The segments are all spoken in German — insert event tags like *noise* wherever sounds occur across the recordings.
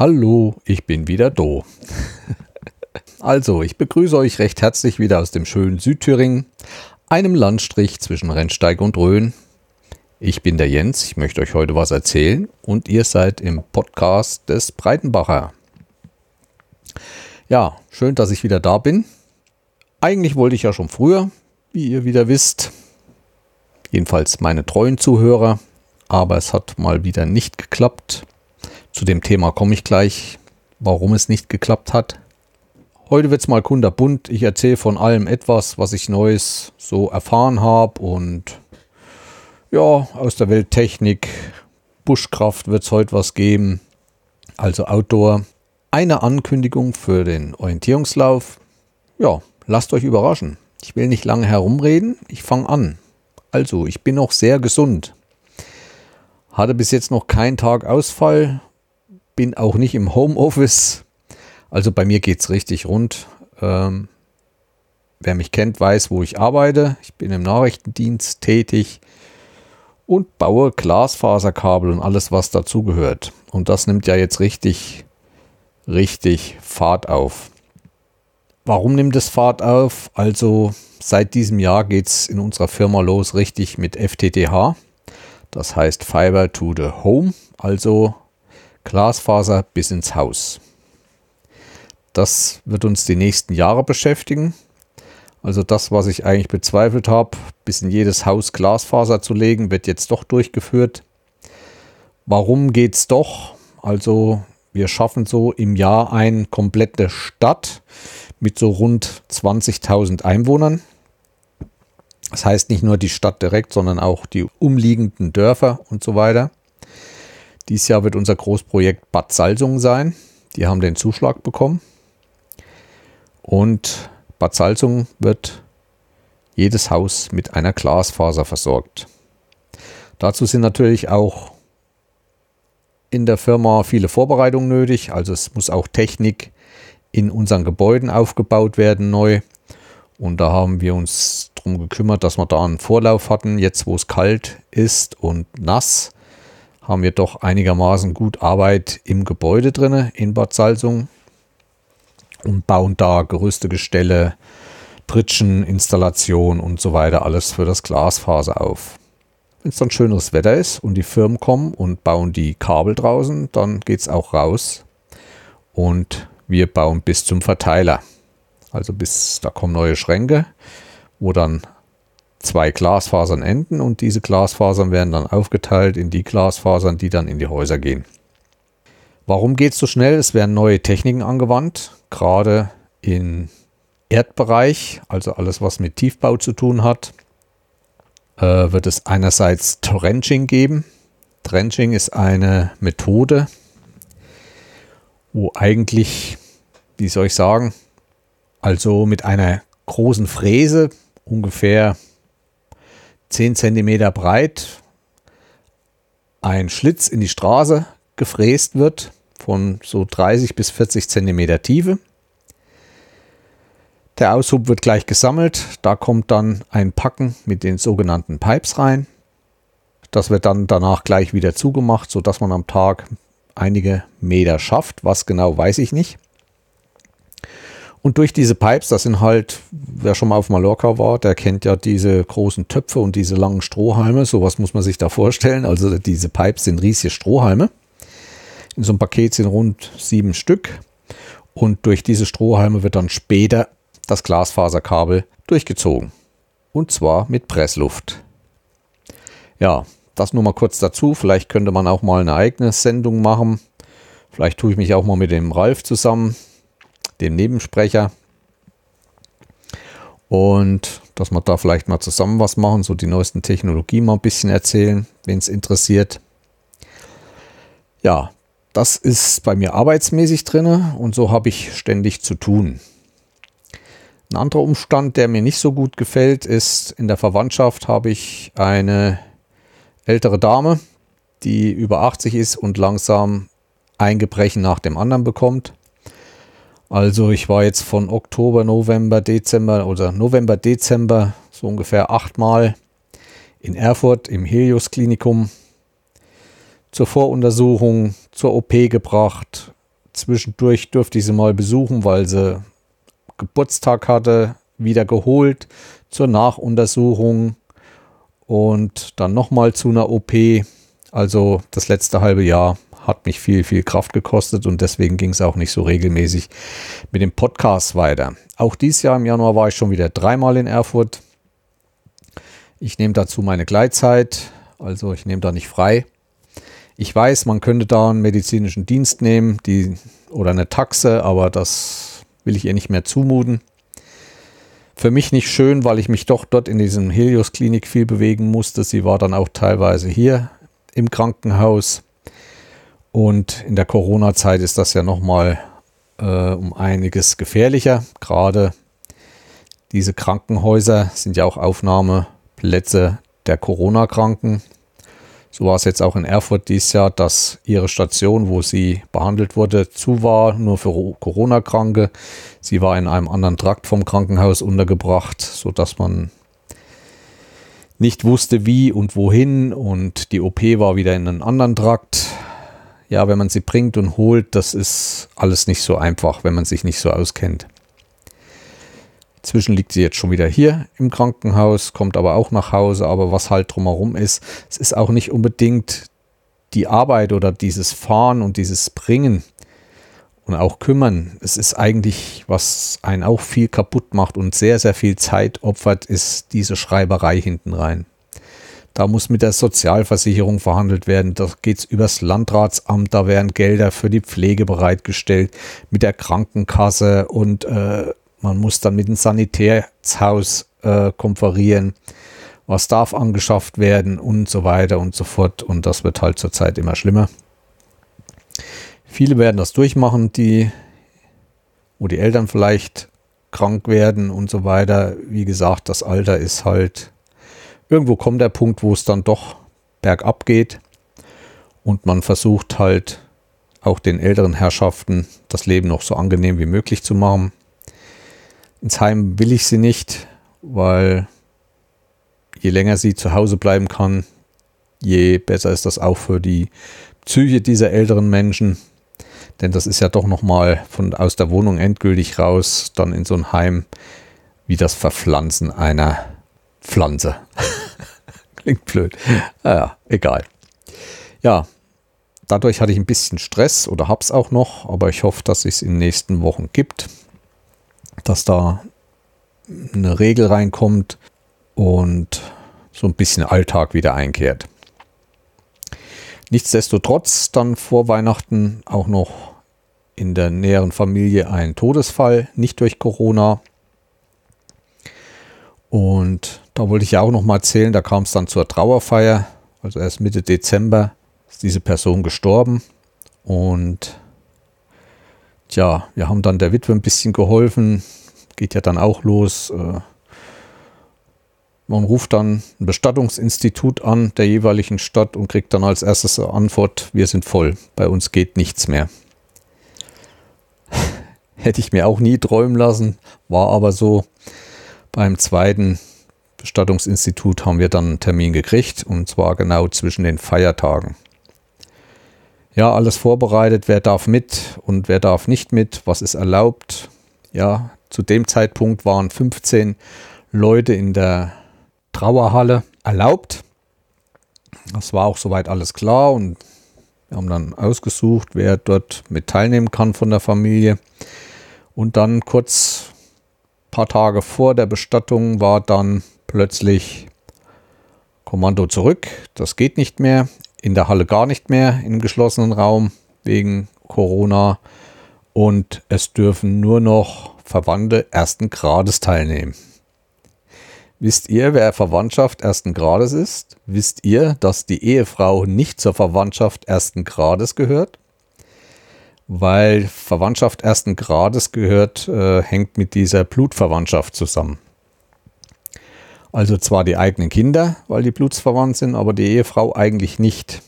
Hallo, ich bin wieder Do. *laughs* also, ich begrüße euch recht herzlich wieder aus dem schönen Südthüringen, einem Landstrich zwischen Rennsteig und Rhön. Ich bin der Jens, ich möchte euch heute was erzählen und ihr seid im Podcast des Breitenbacher. Ja, schön, dass ich wieder da bin. Eigentlich wollte ich ja schon früher, wie ihr wieder wisst. Jedenfalls meine treuen Zuhörer. Aber es hat mal wieder nicht geklappt. Zu dem Thema komme ich gleich, warum es nicht geklappt hat. Heute wird es mal kunderbunt. Ich erzähle von allem etwas, was ich Neues so erfahren habe. Und ja, aus der Welt Technik, Buschkraft wird es heute was geben. Also Outdoor. Eine Ankündigung für den Orientierungslauf. Ja, lasst euch überraschen. Ich will nicht lange herumreden. Ich fange an. Also, ich bin noch sehr gesund. Hatte bis jetzt noch keinen Tag Ausfall. Bin auch nicht im Homeoffice. Also bei mir geht es richtig rund. Ähm, wer mich kennt, weiß, wo ich arbeite. Ich bin im Nachrichtendienst tätig und baue Glasfaserkabel und alles, was dazugehört. Und das nimmt ja jetzt richtig, richtig Fahrt auf. Warum nimmt es Fahrt auf? Also seit diesem Jahr geht es in unserer Firma los richtig mit FTTH. Das heißt Fiber to the Home, also Glasfaser bis ins Haus. Das wird uns die nächsten Jahre beschäftigen. Also das, was ich eigentlich bezweifelt habe, bis in jedes Haus Glasfaser zu legen, wird jetzt doch durchgeführt. Warum geht es doch? Also wir schaffen so im Jahr eine komplette Stadt mit so rund 20.000 Einwohnern. Das heißt nicht nur die Stadt direkt, sondern auch die umliegenden Dörfer und so weiter. Dieses Jahr wird unser Großprojekt Bad Salzungen sein. Die haben den Zuschlag bekommen. Und Bad Salzungen wird jedes Haus mit einer Glasfaser versorgt. Dazu sind natürlich auch in der Firma viele Vorbereitungen nötig. Also es muss auch Technik in unseren Gebäuden aufgebaut werden neu. Und da haben wir uns darum gekümmert, dass wir da einen Vorlauf hatten. Jetzt, wo es kalt ist und nass, haben wir doch einigermaßen gut Arbeit im Gebäude drin in Bad Salzung und bauen da Gerüste, Gestelle, Pritschen, Installation und so weiter alles für das Glasfaser auf. Wenn es dann schöneres Wetter ist und die Firmen kommen und bauen die Kabel draußen, dann geht es auch raus und wir bauen bis zum Verteiler. Also bis da kommen neue Schränke, wo dann zwei Glasfasern enden und diese Glasfasern werden dann aufgeteilt in die Glasfasern, die dann in die Häuser gehen. Warum geht es so schnell? Es werden neue Techniken angewandt, gerade im Erdbereich, also alles, was mit Tiefbau zu tun hat, äh, wird es einerseits Trenching geben. Trenching ist eine Methode, wo eigentlich, wie soll ich sagen, also mit einer großen Fräse, ungefähr 10 cm breit, ein Schlitz in die Straße gefräst wird von so 30 bis 40 cm Tiefe. Der Aushub wird gleich gesammelt. Da kommt dann ein Packen mit den sogenannten Pipes rein. Das wird dann danach gleich wieder zugemacht, sodass man am Tag einige Meter schafft. Was genau weiß ich nicht. Und durch diese Pipes, das sind halt, wer schon mal auf Mallorca war, der kennt ja diese großen Töpfe und diese langen Strohhalme. Sowas muss man sich da vorstellen. Also diese Pipes sind riesige Strohhalme. In so einem Paket sind rund sieben Stück. Und durch diese Strohhalme wird dann später das Glasfaserkabel durchgezogen. Und zwar mit Pressluft. Ja, das nur mal kurz dazu. Vielleicht könnte man auch mal eine eigene Sendung machen. Vielleicht tue ich mich auch mal mit dem Ralf zusammen dem Nebensprecher. Und dass wir da vielleicht mal zusammen was machen, so die neuesten Technologien mal ein bisschen erzählen, wenn es interessiert. Ja, das ist bei mir arbeitsmäßig drin und so habe ich ständig zu tun. Ein anderer Umstand, der mir nicht so gut gefällt, ist, in der Verwandtschaft habe ich eine ältere Dame, die über 80 ist und langsam ein Gebrechen nach dem anderen bekommt. Also ich war jetzt von Oktober, November, Dezember oder November, Dezember so ungefähr achtmal in Erfurt im Helios Klinikum zur Voruntersuchung, zur OP gebracht, Zwischendurch durfte ich sie mal besuchen, weil sie Geburtstag hatte, wieder geholt zur Nachuntersuchung und dann nochmal zu einer OP. Also das letzte halbe Jahr hat mich viel, viel Kraft gekostet und deswegen ging es auch nicht so regelmäßig mit dem Podcast weiter. Auch dieses Jahr im Januar war ich schon wieder dreimal in Erfurt. Ich nehme dazu meine Gleitzeit, also ich nehme da nicht frei. Ich weiß, man könnte da einen medizinischen Dienst nehmen die, oder eine Taxe, aber das will ich ihr nicht mehr zumuten. Für mich nicht schön, weil ich mich doch dort in diesem Helios-Klinik viel bewegen musste. Sie war dann auch teilweise hier im Krankenhaus. Und in der Corona-Zeit ist das ja nochmal äh, um einiges gefährlicher. Gerade diese Krankenhäuser sind ja auch Aufnahmeplätze der Corona-Kranken. So war es jetzt auch in Erfurt dieses Jahr, dass ihre Station, wo sie behandelt wurde, zu war, nur für Corona-Kranke. Sie war in einem anderen Trakt vom Krankenhaus untergebracht, sodass man nicht wusste, wie und wohin. Und die OP war wieder in einem anderen Trakt. Ja, wenn man sie bringt und holt, das ist alles nicht so einfach, wenn man sich nicht so auskennt. Inzwischen liegt sie jetzt schon wieder hier im Krankenhaus, kommt aber auch nach Hause. Aber was halt drumherum ist, es ist auch nicht unbedingt die Arbeit oder dieses Fahren und dieses Bringen und auch kümmern. Es ist eigentlich, was einen auch viel kaputt macht und sehr, sehr viel Zeit opfert, ist diese Schreiberei hinten rein. Da muss mit der Sozialversicherung verhandelt werden. Da geht es übers Landratsamt. Da werden Gelder für die Pflege bereitgestellt. Mit der Krankenkasse und äh, man muss dann mit dem Sanitätshaus äh, konferieren. Was darf angeschafft werden und so weiter und so fort. Und das wird halt zurzeit immer schlimmer. Viele werden das durchmachen, die, wo die Eltern vielleicht krank werden und so weiter. Wie gesagt, das Alter ist halt, irgendwo kommt der Punkt, wo es dann doch bergab geht. Und man versucht halt auch den älteren Herrschaften das Leben noch so angenehm wie möglich zu machen. Ins Heim will ich sie nicht, weil je länger sie zu Hause bleiben kann, je besser ist das auch für die Psyche dieser älteren Menschen. Denn das ist ja doch nochmal von aus der Wohnung endgültig raus, dann in so ein Heim, wie das Verpflanzen einer Pflanze. *laughs* Klingt blöd. Naja, egal. Ja, dadurch hatte ich ein bisschen Stress oder hab's auch noch, aber ich hoffe, dass es in den nächsten Wochen gibt dass da eine Regel reinkommt und so ein bisschen Alltag wieder einkehrt. Nichtsdestotrotz dann vor Weihnachten auch noch in der näheren Familie ein Todesfall, nicht durch Corona. Und da wollte ich ja auch noch mal erzählen, da kam es dann zur Trauerfeier, also erst Mitte Dezember ist diese Person gestorben und Tja, wir haben dann der Witwe ein bisschen geholfen. Geht ja dann auch los. Äh, man ruft dann ein Bestattungsinstitut an der jeweiligen Stadt und kriegt dann als erstes Antwort, wir sind voll, bei uns geht nichts mehr. *laughs* Hätte ich mir auch nie träumen lassen, war aber so. Beim zweiten Bestattungsinstitut haben wir dann einen Termin gekriegt und zwar genau zwischen den Feiertagen ja, alles vorbereitet, wer darf mit und wer darf nicht mit, was ist erlaubt. Ja, zu dem Zeitpunkt waren 15 Leute in der Trauerhalle erlaubt. Das war auch soweit alles klar und wir haben dann ausgesucht, wer dort mit teilnehmen kann von der Familie. Und dann kurz ein paar Tage vor der Bestattung war dann plötzlich Kommando zurück. Das geht nicht mehr in der Halle gar nicht mehr im geschlossenen Raum wegen Corona und es dürfen nur noch Verwandte ersten Grades teilnehmen. Wisst ihr, wer Verwandtschaft ersten Grades ist? Wisst ihr, dass die Ehefrau nicht zur Verwandtschaft ersten Grades gehört? Weil Verwandtschaft ersten Grades gehört, äh, hängt mit dieser Blutverwandtschaft zusammen. Also zwar die eigenen Kinder, weil die blutsverwandt sind, aber die Ehefrau eigentlich nicht.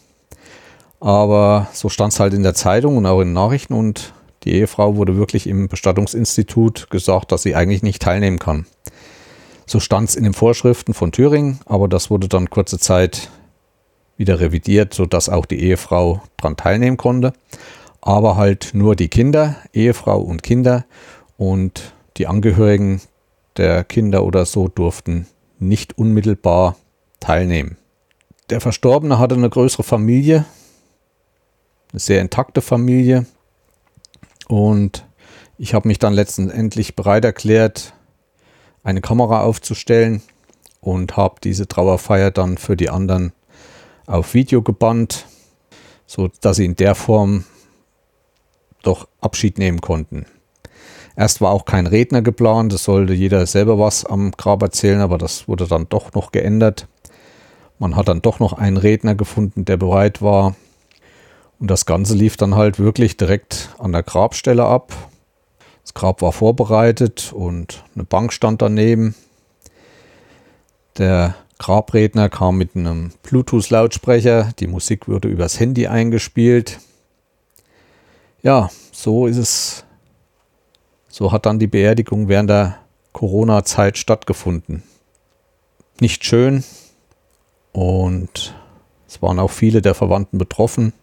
Aber so stand es halt in der Zeitung und auch in den Nachrichten und die Ehefrau wurde wirklich im Bestattungsinstitut gesagt, dass sie eigentlich nicht teilnehmen kann. So stand es in den Vorschriften von Thüringen, aber das wurde dann kurze Zeit wieder revidiert, sodass auch die Ehefrau daran teilnehmen konnte. aber halt nur die Kinder, Ehefrau und Kinder und die Angehörigen der Kinder oder so durften nicht unmittelbar teilnehmen. Der Verstorbene hatte eine größere Familie, eine sehr intakte Familie und ich habe mich dann letztendlich bereit erklärt, eine Kamera aufzustellen und habe diese Trauerfeier dann für die anderen auf Video gebannt, so dass sie in der Form doch Abschied nehmen konnten. Erst war auch kein Redner geplant, es sollte jeder selber was am Grab erzählen, aber das wurde dann doch noch geändert. Man hat dann doch noch einen Redner gefunden, der bereit war. Und das Ganze lief dann halt wirklich direkt an der Grabstelle ab. Das Grab war vorbereitet und eine Bank stand daneben. Der Grabredner kam mit einem Bluetooth-Lautsprecher. Die Musik wurde übers Handy eingespielt. Ja, so ist es. So hat dann die Beerdigung während der Corona-Zeit stattgefunden. Nicht schön und es waren auch viele der Verwandten betroffen,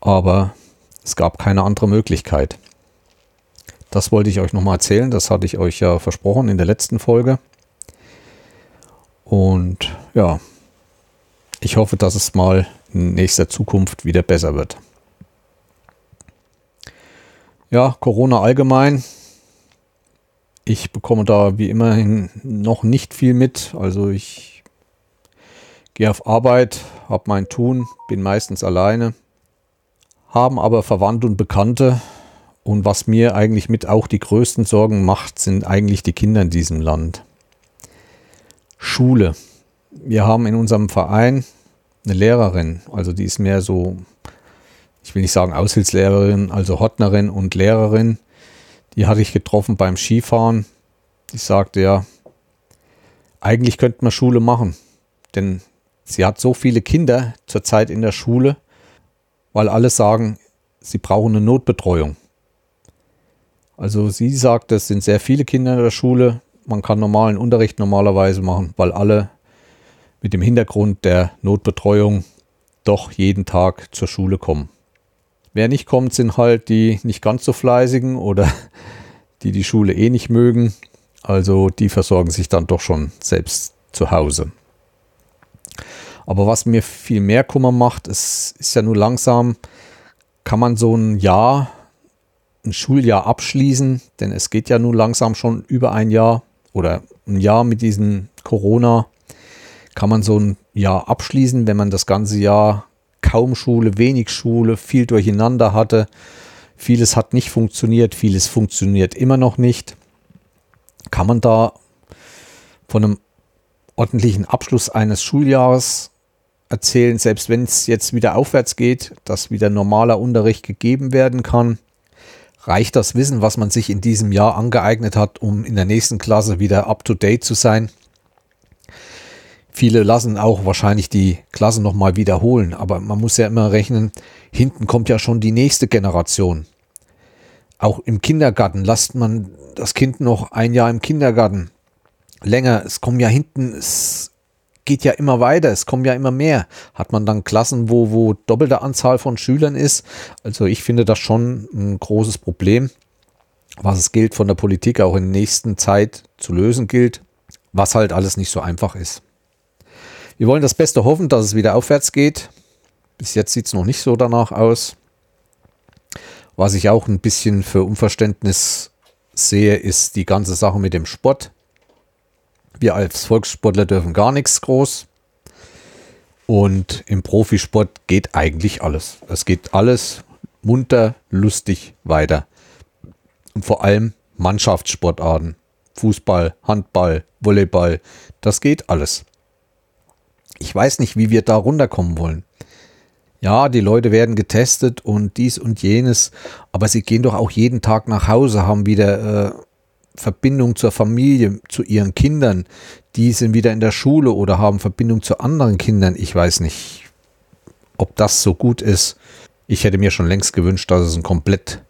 aber es gab keine andere Möglichkeit. Das wollte ich euch nochmal erzählen, das hatte ich euch ja versprochen in der letzten Folge. Und ja, ich hoffe, dass es mal in nächster Zukunft wieder besser wird. Ja, Corona allgemein. Ich bekomme da wie immerhin noch nicht viel mit. Also ich gehe auf Arbeit, habe mein Tun, bin meistens alleine, haben aber Verwandte und Bekannte. Und was mir eigentlich mit auch die größten Sorgen macht, sind eigentlich die Kinder in diesem Land. Schule. Wir haben in unserem Verein eine Lehrerin, also die ist mehr so ich will nicht sagen Aushilfslehrerin, also Hotnerin und Lehrerin. Die hatte ich getroffen beim Skifahren. Die sagte ja, eigentlich könnte man Schule machen, denn sie hat so viele Kinder zurzeit in der Schule, weil alle sagen, sie brauchen eine Notbetreuung. Also sie sagt, es sind sehr viele Kinder in der Schule. Man kann normalen Unterricht normalerweise machen, weil alle mit dem Hintergrund der Notbetreuung doch jeden Tag zur Schule kommen. Wer nicht kommt, sind halt die nicht ganz so fleißigen oder *laughs* die die Schule eh nicht mögen. Also die versorgen sich dann doch schon selbst zu Hause. Aber was mir viel mehr Kummer macht, ist, ist ja nur langsam, kann man so ein Jahr, ein Schuljahr abschließen, denn es geht ja nun langsam schon über ein Jahr oder ein Jahr mit diesem Corona, kann man so ein Jahr abschließen, wenn man das ganze Jahr kaum Schule, wenig Schule, viel durcheinander hatte. Vieles hat nicht funktioniert, vieles funktioniert immer noch nicht. Kann man da von einem ordentlichen Abschluss eines Schuljahres erzählen, selbst wenn es jetzt wieder aufwärts geht, dass wieder normaler Unterricht gegeben werden kann? Reicht das Wissen, was man sich in diesem Jahr angeeignet hat, um in der nächsten Klasse wieder up-to-date zu sein? Viele lassen auch wahrscheinlich die Klasse nochmal wiederholen, aber man muss ja immer rechnen, hinten kommt ja schon die nächste Generation. Auch im Kindergarten lasst man das Kind noch ein Jahr im Kindergarten. Länger, es kommen ja hinten, es geht ja immer weiter, es kommen ja immer mehr. Hat man dann Klassen, wo, wo doppelte Anzahl von Schülern ist? Also ich finde das schon ein großes Problem, was es gilt von der Politik auch in der nächsten Zeit zu lösen gilt, was halt alles nicht so einfach ist. Wir wollen das Beste hoffen, dass es wieder aufwärts geht. Bis jetzt sieht es noch nicht so danach aus. Was ich auch ein bisschen für Unverständnis sehe, ist die ganze Sache mit dem Sport. Wir als Volkssportler dürfen gar nichts groß. Und im Profisport geht eigentlich alles. Es geht alles munter, lustig weiter. Und vor allem Mannschaftssportarten. Fußball, Handball, Volleyball, das geht alles. Ich weiß nicht, wie wir da runterkommen wollen. Ja, die Leute werden getestet und dies und jenes, aber sie gehen doch auch jeden Tag nach Hause, haben wieder äh, Verbindung zur Familie, zu ihren Kindern. Die sind wieder in der Schule oder haben Verbindung zu anderen Kindern. Ich weiß nicht, ob das so gut ist. Ich hätte mir schon längst gewünscht, dass es einen komplett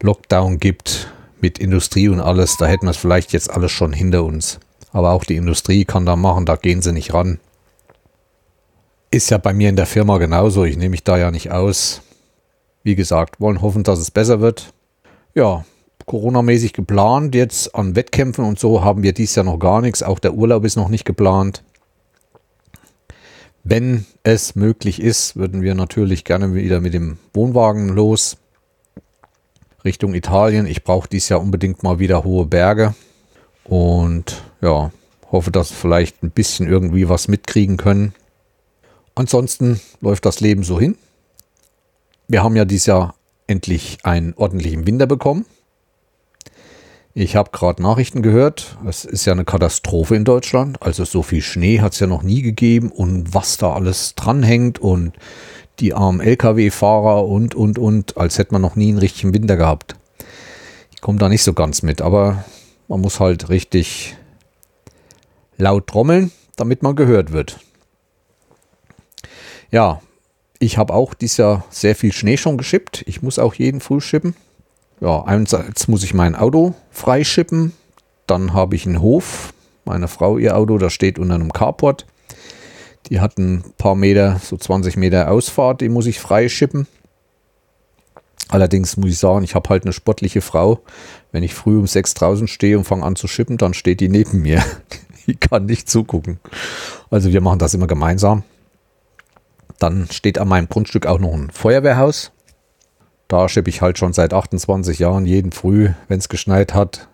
Lockdown gibt mit Industrie und alles. Da hätten wir es vielleicht jetzt alles schon hinter uns. Aber auch die Industrie kann da machen, da gehen sie nicht ran. Ist ja bei mir in der Firma genauso. Ich nehme mich da ja nicht aus. Wie gesagt, wollen hoffen, dass es besser wird. Ja, Corona-mäßig geplant. Jetzt an Wettkämpfen und so haben wir dies Jahr noch gar nichts. Auch der Urlaub ist noch nicht geplant. Wenn es möglich ist, würden wir natürlich gerne wieder mit dem Wohnwagen los. Richtung Italien. Ich brauche dies Jahr unbedingt mal wieder hohe Berge. Und ja, hoffe, dass wir vielleicht ein bisschen irgendwie was mitkriegen können. Ansonsten läuft das Leben so hin. Wir haben ja dieses Jahr endlich einen ordentlichen Winter bekommen. Ich habe gerade Nachrichten gehört. Es ist ja eine Katastrophe in Deutschland. Also so viel Schnee hat es ja noch nie gegeben und was da alles dranhängt und die armen Lkw-Fahrer und, und, und, als hätte man noch nie einen richtigen Winter gehabt. Ich komme da nicht so ganz mit, aber man muss halt richtig laut trommeln, damit man gehört wird. Ja, ich habe auch dieses Jahr sehr viel Schnee schon geschippt. Ich muss auch jeden früh schippen ja, einerseits muss ich mein Auto freischippen. Dann habe ich einen Hof. Meine Frau, ihr Auto, das steht unter einem Carport. Die hat ein paar Meter, so 20 Meter Ausfahrt, die muss ich freischippen. Allerdings muss ich sagen, ich habe halt eine sportliche Frau. Wenn ich früh um sechs draußen stehe und fange an zu schippen, dann steht die neben mir. *laughs* Die kann nicht zugucken. Also wir machen das immer gemeinsam. Dann steht an meinem Grundstück auch noch ein Feuerwehrhaus. Da schippe ich halt schon seit 28 Jahren jeden Früh, wenn es geschneit hat,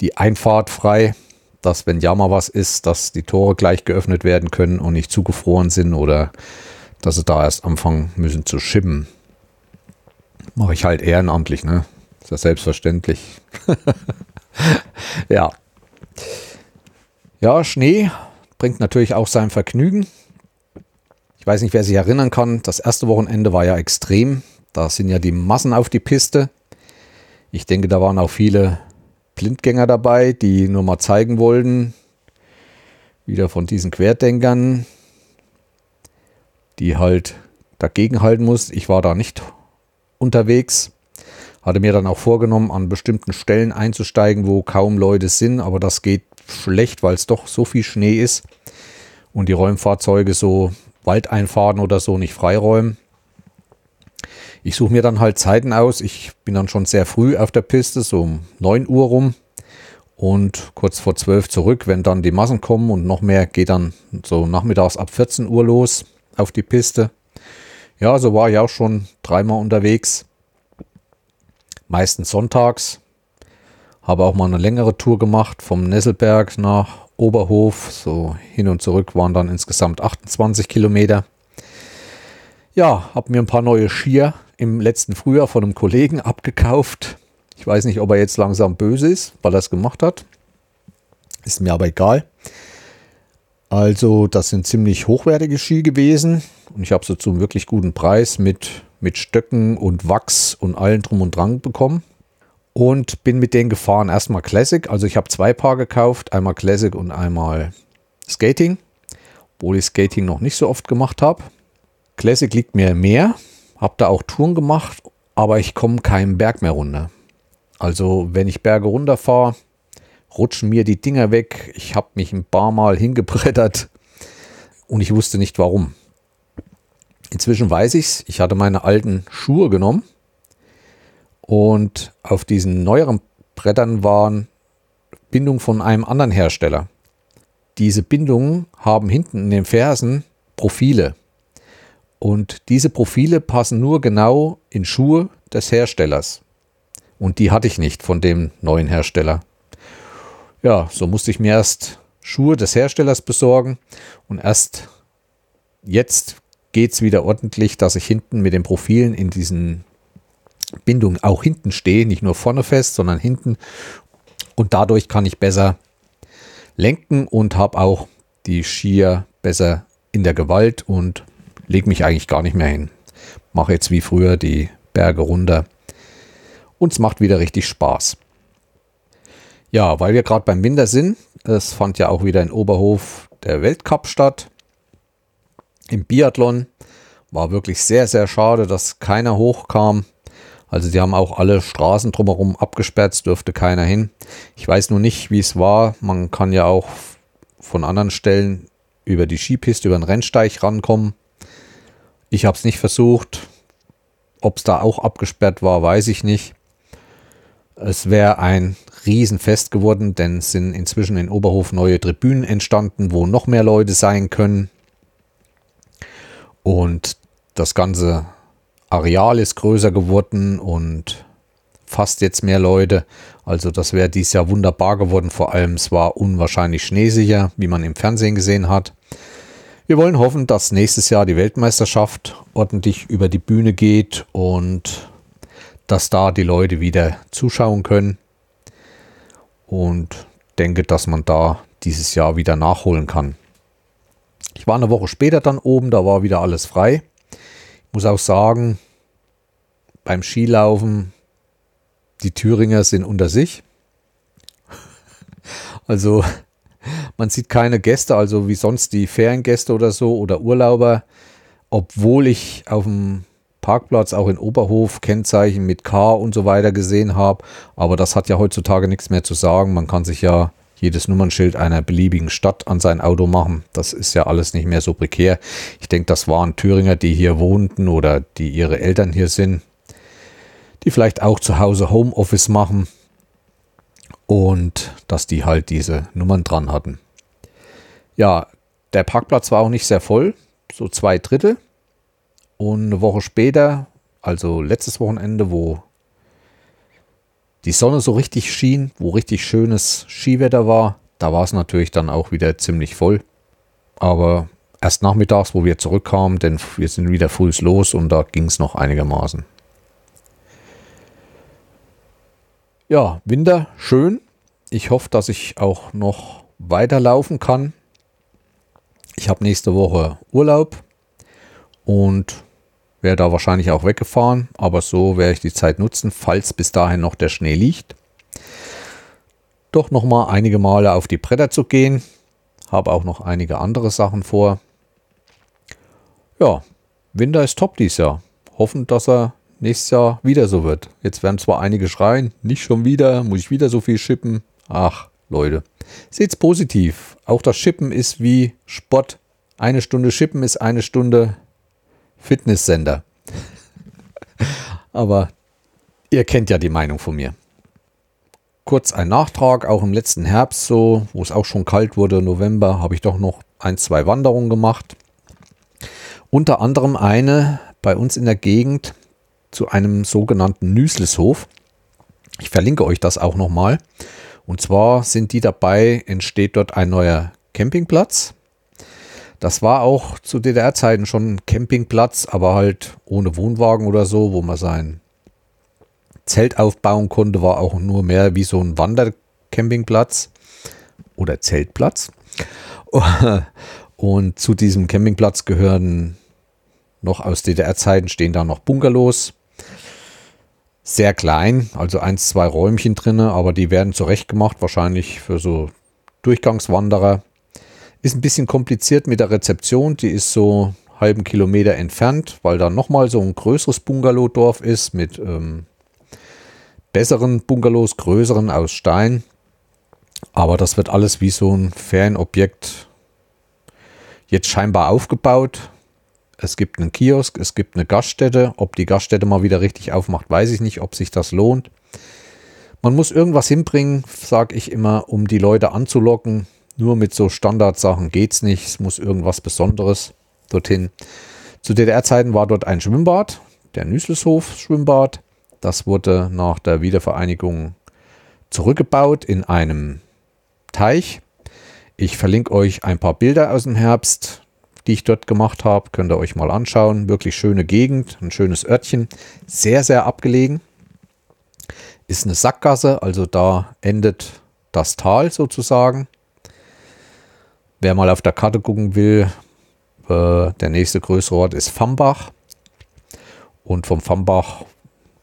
die Einfahrt frei, dass wenn ja mal was ist, dass die Tore gleich geöffnet werden können und nicht zugefroren sind oder dass sie da erst anfangen müssen zu schippen. Mache ich halt ehrenamtlich, ne? Ist ja selbstverständlich. *laughs* ja. Ja, Schnee bringt natürlich auch sein Vergnügen. Ich weiß nicht, wer sich erinnern kann, das erste Wochenende war ja extrem. Da sind ja die Massen auf die Piste. Ich denke, da waren auch viele Blindgänger dabei, die nur mal zeigen wollten, wieder von diesen Querdenkern, die halt dagegen halten muss. Ich war da nicht unterwegs. Hatte mir dann auch vorgenommen, an bestimmten Stellen einzusteigen, wo kaum Leute sind, aber das geht schlecht, weil es doch so viel Schnee ist und die Räumfahrzeuge so Waldeinfahrten oder so nicht freiräumen. Ich suche mir dann halt Zeiten aus. Ich bin dann schon sehr früh auf der Piste, so um 9 Uhr rum und kurz vor 12 zurück. Wenn dann die Massen kommen und noch mehr, geht dann so nachmittags ab 14 Uhr los auf die Piste. Ja, so war ich auch schon dreimal unterwegs. Meistens sonntags. Habe auch mal eine längere Tour gemacht vom Nesselberg nach Oberhof. So hin und zurück waren dann insgesamt 28 Kilometer. Ja, habe mir ein paar neue Skier im letzten Frühjahr von einem Kollegen abgekauft. Ich weiß nicht, ob er jetzt langsam böse ist, weil er es gemacht hat. Ist mir aber egal. Also, das sind ziemlich hochwertige Ski gewesen. Und ich habe sie zu einem wirklich guten Preis mit, mit Stöcken und Wachs und allen drum und dran bekommen. Und bin mit denen gefahren. Erstmal Classic. Also ich habe zwei Paar gekauft. Einmal Classic und einmal Skating. Obwohl ich Skating noch nicht so oft gemacht habe. Classic liegt mir mehr. Habe da auch Touren gemacht, aber ich komme keinen Berg mehr runter. Also wenn ich Berge runterfahre, rutschen mir die Dinger weg. Ich habe mich ein paar Mal hingebrettert und ich wusste nicht warum. Inzwischen weiß ich es. Ich hatte meine alten Schuhe genommen und auf diesen neueren Brettern waren Bindungen von einem anderen Hersteller. Diese Bindungen haben hinten in den Fersen Profile. Und diese Profile passen nur genau in Schuhe des Herstellers. Und die hatte ich nicht von dem neuen Hersteller. Ja, so musste ich mir erst Schuhe des Herstellers besorgen und erst jetzt geht es wieder ordentlich, dass ich hinten mit den Profilen in diesen Bindungen auch hinten stehe, nicht nur vorne fest, sondern hinten. Und dadurch kann ich besser lenken und habe auch die Skier besser in der Gewalt und lege mich eigentlich gar nicht mehr hin. Mache jetzt wie früher die Berge runter. Und es macht wieder richtig Spaß. Ja, weil wir gerade beim Winter sind, es fand ja auch wieder in Oberhof der Weltcup statt. Im Biathlon war wirklich sehr, sehr schade, dass keiner hochkam. Also die haben auch alle Straßen drumherum abgesperrt, es dürfte keiner hin. Ich weiß nur nicht, wie es war. Man kann ja auch von anderen Stellen über die Skipiste, über den Rennsteig rankommen. Ich habe es nicht versucht. Ob es da auch abgesperrt war, weiß ich nicht. Es wäre ein Riesenfest geworden, denn es sind inzwischen in Oberhof neue Tribünen entstanden, wo noch mehr Leute sein können. Und das ganze Areal ist größer geworden und fast jetzt mehr Leute. Also das wäre dieses Jahr wunderbar geworden. Vor allem es war unwahrscheinlich schneesicher, wie man im Fernsehen gesehen hat. Wir wollen hoffen, dass nächstes Jahr die Weltmeisterschaft ordentlich über die Bühne geht und dass da die Leute wieder zuschauen können. Und denke, dass man da dieses Jahr wieder nachholen kann. Ich war eine Woche später dann oben, da war wieder alles frei. Ich muss auch sagen, beim Skilaufen, die Thüringer sind unter sich. *laughs* Also man sieht keine Gäste, also wie sonst die Feriengäste oder so oder Urlauber, obwohl ich auf dem Parkplatz auch in Oberhof Kennzeichen mit K und so weiter gesehen habe. Aber das hat ja heutzutage nichts mehr zu sagen. Man kann sich ja jedes Nummernschild einer beliebigen Stadt an sein Auto machen. Das ist ja alles nicht mehr so prekär. Ich denke, das waren Thüringer, die hier wohnten oder die ihre Eltern hier sind, die vielleicht auch zu Hause Homeoffice machen und dass die halt diese Nummern dran hatten. Ja, der Parkplatz war auch nicht sehr voll, so zwei Drittel. Und eine Woche später, also letztes Wochenende, wo die Sonne so richtig schien, wo richtig schönes Skiwetter war, da war es natürlich dann auch wieder ziemlich voll. Aber erst nachmittags, wo wir zurückkamen, denn wir sind wieder früh los und da ging es noch einigermaßen. Ja, Winter schön. Ich hoffe, dass ich auch noch weiterlaufen kann. Ich habe nächste Woche Urlaub und wäre da wahrscheinlich auch weggefahren, aber so werde ich die Zeit nutzen, falls bis dahin noch der Schnee liegt. Doch noch mal einige Male auf die Bretter zu gehen. Habe auch noch einige andere Sachen vor. Ja, Winter ist top dieses Jahr. Hoffen, dass er nächstes Jahr wieder so wird. Jetzt werden zwar einige schreien, nicht schon wieder, muss ich wieder so viel schippen. Ach, Leute, seht's positiv. Auch das Schippen ist wie Sport. Eine Stunde Schippen ist eine Stunde Fitnesssender. Aber ihr kennt ja die Meinung von mir. Kurz ein Nachtrag, auch im letzten Herbst so, wo es auch schon kalt wurde, November, habe ich doch noch ein, zwei Wanderungen gemacht. Unter anderem eine bei uns in der Gegend zu einem sogenannten Nüsleshof. Ich verlinke euch das auch nochmal. Und zwar sind die dabei, entsteht dort ein neuer Campingplatz. Das war auch zu DDR-Zeiten schon ein Campingplatz, aber halt ohne Wohnwagen oder so, wo man sein Zelt aufbauen konnte, war auch nur mehr wie so ein Wandercampingplatz oder Zeltplatz. *laughs* Und zu diesem Campingplatz gehören noch aus DDR-Zeiten stehen da noch Bungalows. Sehr klein, also eins, zwei Räumchen drinne, aber die werden zurechtgemacht, wahrscheinlich für so Durchgangswanderer. Ist ein bisschen kompliziert mit der Rezeption. Die ist so halben Kilometer entfernt, weil da nochmal so ein größeres Bungalow-Dorf ist mit ähm, besseren Bungalows, größeren aus Stein. Aber das wird alles wie so ein Ferienobjekt jetzt scheinbar aufgebaut. Es gibt einen Kiosk, es gibt eine Gaststätte. Ob die Gaststätte mal wieder richtig aufmacht, weiß ich nicht, ob sich das lohnt. Man muss irgendwas hinbringen, sage ich immer, um die Leute anzulocken. Nur mit so Standardsachen geht es nicht. Es muss irgendwas Besonderes dorthin. Zu DDR-Zeiten war dort ein Schwimmbad, der Nüßelshof Schwimmbad. Das wurde nach der Wiedervereinigung zurückgebaut in einem Teich. Ich verlinke euch ein paar Bilder aus dem Herbst, die ich dort gemacht habe. Könnt ihr euch mal anschauen. Wirklich schöne Gegend, ein schönes Örtchen. Sehr, sehr abgelegen. Ist eine Sackgasse, also da endet das Tal sozusagen. Wer mal auf der Karte gucken will, äh, der nächste größere Ort ist Fambach. Und vom Fambach ein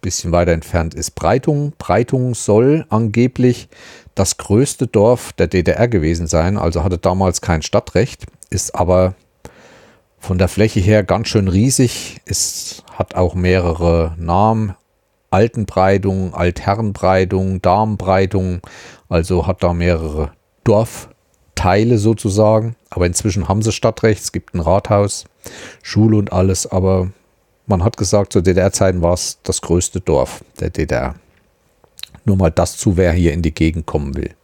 bisschen weiter entfernt ist Breitung. Breitung soll angeblich das größte Dorf der DDR gewesen sein, also hatte damals kein Stadtrecht, ist aber von der Fläche her ganz schön riesig. Es hat auch mehrere Namen. Altenbreitung, Altherrenbreitung, Darmbreitung, also hat da mehrere Dorf, Teile sozusagen. Aber inzwischen haben sie Stadtrecht, es gibt ein Rathaus, Schule und alles. Aber man hat gesagt, zu DDR-Zeiten war es das größte Dorf der DDR. Nur mal das zu, wer hier in die Gegend kommen will.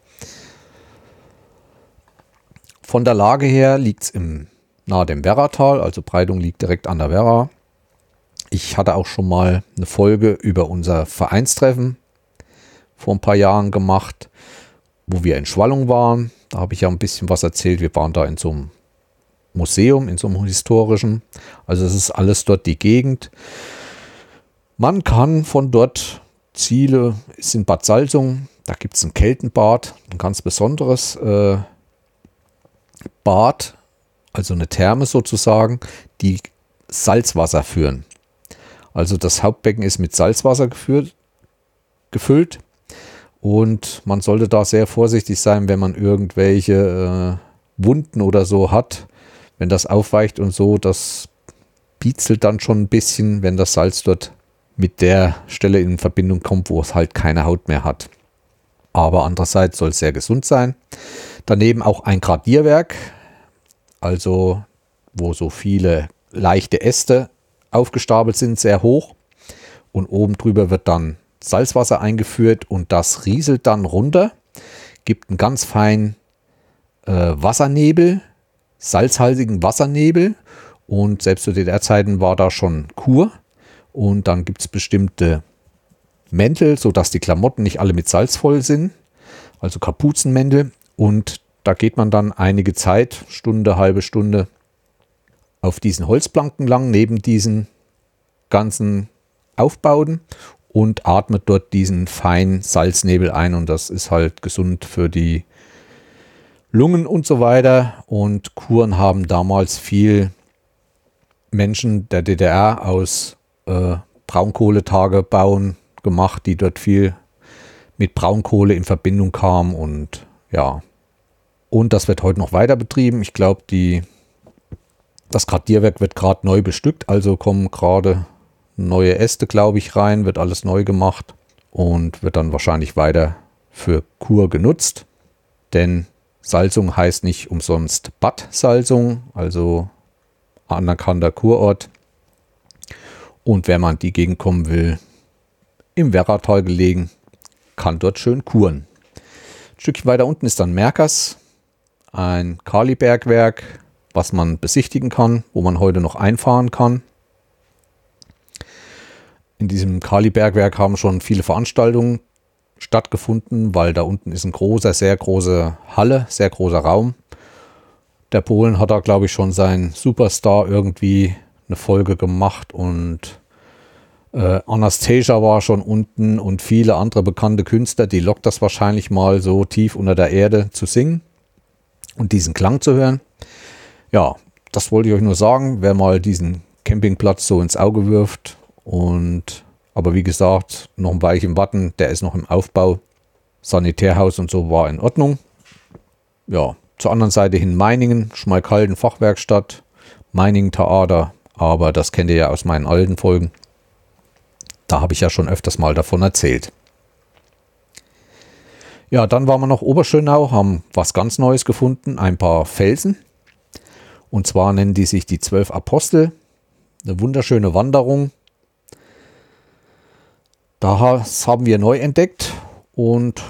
Von der Lage her liegt es nahe dem Werratal, also Breitung liegt direkt an der Werra. Ich hatte auch schon mal eine Folge über unser Vereinstreffen vor ein paar Jahren gemacht, wo wir in Schwallung waren. Da habe ich ja ein bisschen was erzählt. Wir waren da in so einem Museum, in so einem historischen. Also es ist alles dort die Gegend. Man kann von dort Ziele, ist in Bad Salzung, da gibt es ein Keltenbad, ein ganz besonderes äh, Bad, also eine Therme sozusagen, die Salzwasser führen. Also das Hauptbecken ist mit Salzwasser geführt, gefüllt und man sollte da sehr vorsichtig sein, wenn man irgendwelche äh, Wunden oder so hat. Wenn das aufweicht und so, das bietzelt dann schon ein bisschen, wenn das Salz dort mit der Stelle in Verbindung kommt, wo es halt keine Haut mehr hat. Aber andererseits soll es sehr gesund sein. Daneben auch ein Gradierwerk, also wo so viele leichte Äste aufgestapelt sind, sehr hoch. Und oben drüber wird dann Salzwasser eingeführt und das rieselt dann runter, gibt einen ganz feinen äh, Wassernebel, salzhaltigen Wassernebel. Und selbst zu DDR-Zeiten war da schon Kur. Und dann gibt es bestimmte Mäntel, sodass die Klamotten nicht alle mit Salz voll sind. Also Kapuzenmäntel. Und da geht man dann einige Zeit, Stunde, halbe Stunde, auf diesen Holzplanken lang, neben diesen ganzen Aufbauten und atmet dort diesen feinen Salznebel ein. Und das ist halt gesund für die Lungen und so weiter. Und Kuren haben damals viel Menschen der DDR aus äh, Braunkohletagebauen gemacht, die dort viel mit Braunkohle in Verbindung kamen und ja. Und das wird heute noch weiter betrieben. Ich glaube, die das Gradierwerk wird gerade neu bestückt, also kommen gerade neue Äste, glaube ich, rein, wird alles neu gemacht und wird dann wahrscheinlich weiter für Kur genutzt. Denn Salzung heißt nicht umsonst Bad Salzung, also anerkannter Kurort. Und wenn man die Gegend kommen will, im Werratal gelegen, kann dort schön kuren. Ein Stückchen weiter unten ist dann Merkers, ein Kalibergwerk, was man besichtigen kann, wo man heute noch einfahren kann. In diesem Kalibergwerk haben schon viele Veranstaltungen stattgefunden, weil da unten ist ein großer, sehr große Halle, sehr großer Raum. Der Polen hat da, glaube ich, schon seinen Superstar irgendwie eine Folge gemacht und äh, Anastasia war schon unten und viele andere bekannte Künstler, die lockt das wahrscheinlich mal so tief unter der Erde zu singen und diesen Klang zu hören. Ja, das wollte ich euch nur sagen, wer mal diesen Campingplatz so ins Auge wirft und aber wie gesagt, noch ein Weilchen warten, der ist noch im Aufbau. Sanitärhaus und so war in Ordnung. Ja, zur anderen Seite hin Meiningen, Schmalkalden Fachwerkstatt, Meiningen Theater, aber das kennt ihr ja aus meinen alten Folgen. Da habe ich ja schon öfters mal davon erzählt. Ja, dann waren wir noch Oberschönau, haben was ganz Neues gefunden, ein paar Felsen. Und zwar nennen die sich die Zwölf Apostel. Eine wunderschöne Wanderung. Das haben wir neu entdeckt und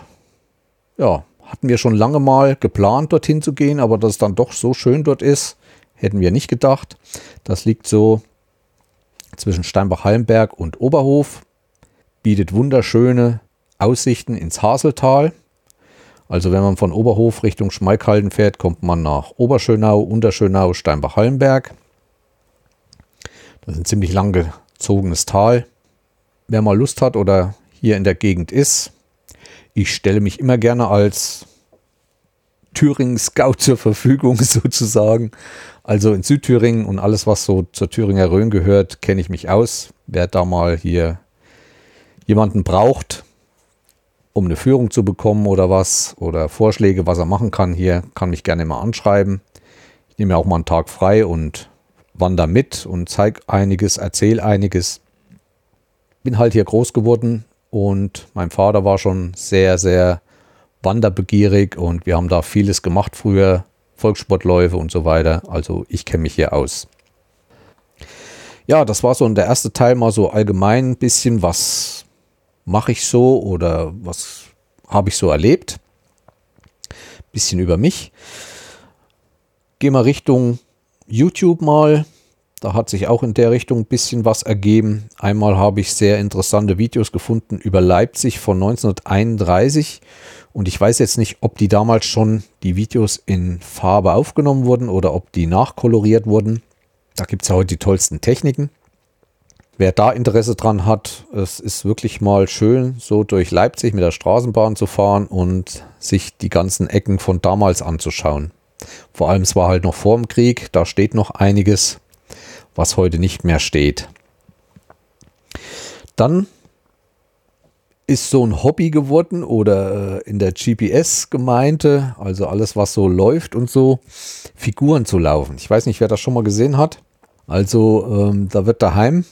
ja, hatten wir schon lange mal geplant, dorthin zu gehen, aber dass es dann doch so schön dort ist, Hätten wir nicht gedacht. Das liegt so zwischen Steinbach-Hallenberg und Oberhof. Bietet wunderschöne Aussichten ins Haseltal. Also wenn man von Oberhof Richtung Schmalkalden fährt, kommt man nach Oberschönau, Unterschönau, Steinbach-Hallenberg. Das ist ein ziemlich lang gezogenes Tal. Wer mal Lust hat oder hier in der Gegend ist, ich stelle mich immer gerne als Thüringen-Scout *laughs* zur Verfügung sozusagen. Also in Südthüringen und alles, was so zur Thüringer Rhön gehört, kenne ich mich aus. Wer da mal hier jemanden braucht, um eine Führung zu bekommen oder was, oder Vorschläge, was er machen kann hier, kann mich gerne mal anschreiben. Ich nehme ja auch mal einen Tag frei und wandere mit und zeige einiges, erzähle einiges. Bin halt hier groß geworden und mein Vater war schon sehr, sehr wanderbegierig und wir haben da vieles gemacht früher, Volkssportläufe und so weiter. Also ich kenne mich hier aus. Ja, das war so der erste Teil mal so allgemein ein bisschen, was mache ich so oder was habe ich so erlebt. Bisschen über mich. Geh mal Richtung YouTube mal. Da hat sich auch in der Richtung ein bisschen was ergeben. Einmal habe ich sehr interessante Videos gefunden über Leipzig von 1931. Und ich weiß jetzt nicht, ob die damals schon die Videos in Farbe aufgenommen wurden oder ob die nachkoloriert wurden. Da gibt es ja heute die tollsten Techniken. Wer da Interesse dran hat, es ist wirklich mal schön, so durch Leipzig mit der Straßenbahn zu fahren und sich die ganzen Ecken von damals anzuschauen. Vor allem, es war halt noch vor dem Krieg, da steht noch einiges, was heute nicht mehr steht. Dann ist so ein Hobby geworden oder äh, in der GPS-Gemeinde, also alles, was so läuft und so, Figuren zu laufen. Ich weiß nicht, wer das schon mal gesehen hat. Also ähm, da wird daheim,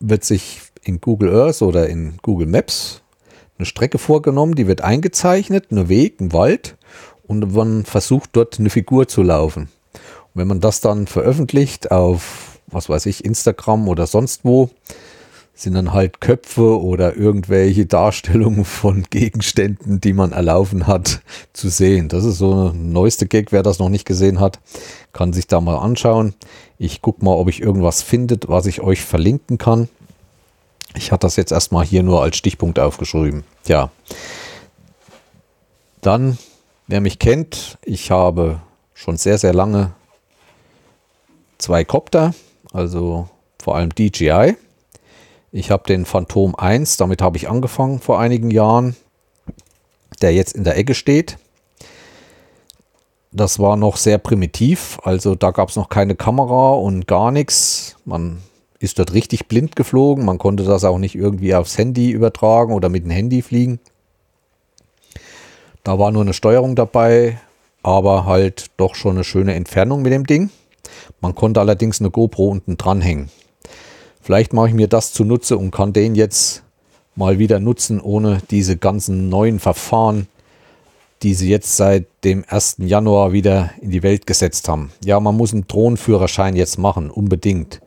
wird sich in Google Earth oder in Google Maps eine Strecke vorgenommen, die wird eingezeichnet, ein Weg, ein Wald und man versucht dort eine Figur zu laufen. Und wenn man das dann veröffentlicht auf, was weiß ich, Instagram oder sonst wo, sind dann halt Köpfe oder irgendwelche Darstellungen von Gegenständen, die man erlaufen hat, zu sehen. Das ist so ein neueste Gag. Wer das noch nicht gesehen hat, kann sich da mal anschauen. Ich gucke mal, ob ich irgendwas findet, was ich euch verlinken kann. Ich hatte das jetzt erstmal hier nur als Stichpunkt aufgeschrieben. Ja. Dann Wer mich kennt, ich habe schon sehr, sehr lange zwei Copter, also vor allem DJI. Ich habe den Phantom 1, damit habe ich angefangen vor einigen Jahren, der jetzt in der Ecke steht. Das war noch sehr primitiv, also da gab es noch keine Kamera und gar nichts. Man ist dort richtig blind geflogen, man konnte das auch nicht irgendwie aufs Handy übertragen oder mit dem Handy fliegen. Da war nur eine Steuerung dabei, aber halt doch schon eine schöne Entfernung mit dem Ding. Man konnte allerdings eine GoPro unten dranhängen. Vielleicht mache ich mir das zunutze und kann den jetzt mal wieder nutzen, ohne diese ganzen neuen Verfahren, die sie jetzt seit dem 1. Januar wieder in die Welt gesetzt haben. Ja, man muss einen Drohnenführerschein jetzt machen, unbedingt.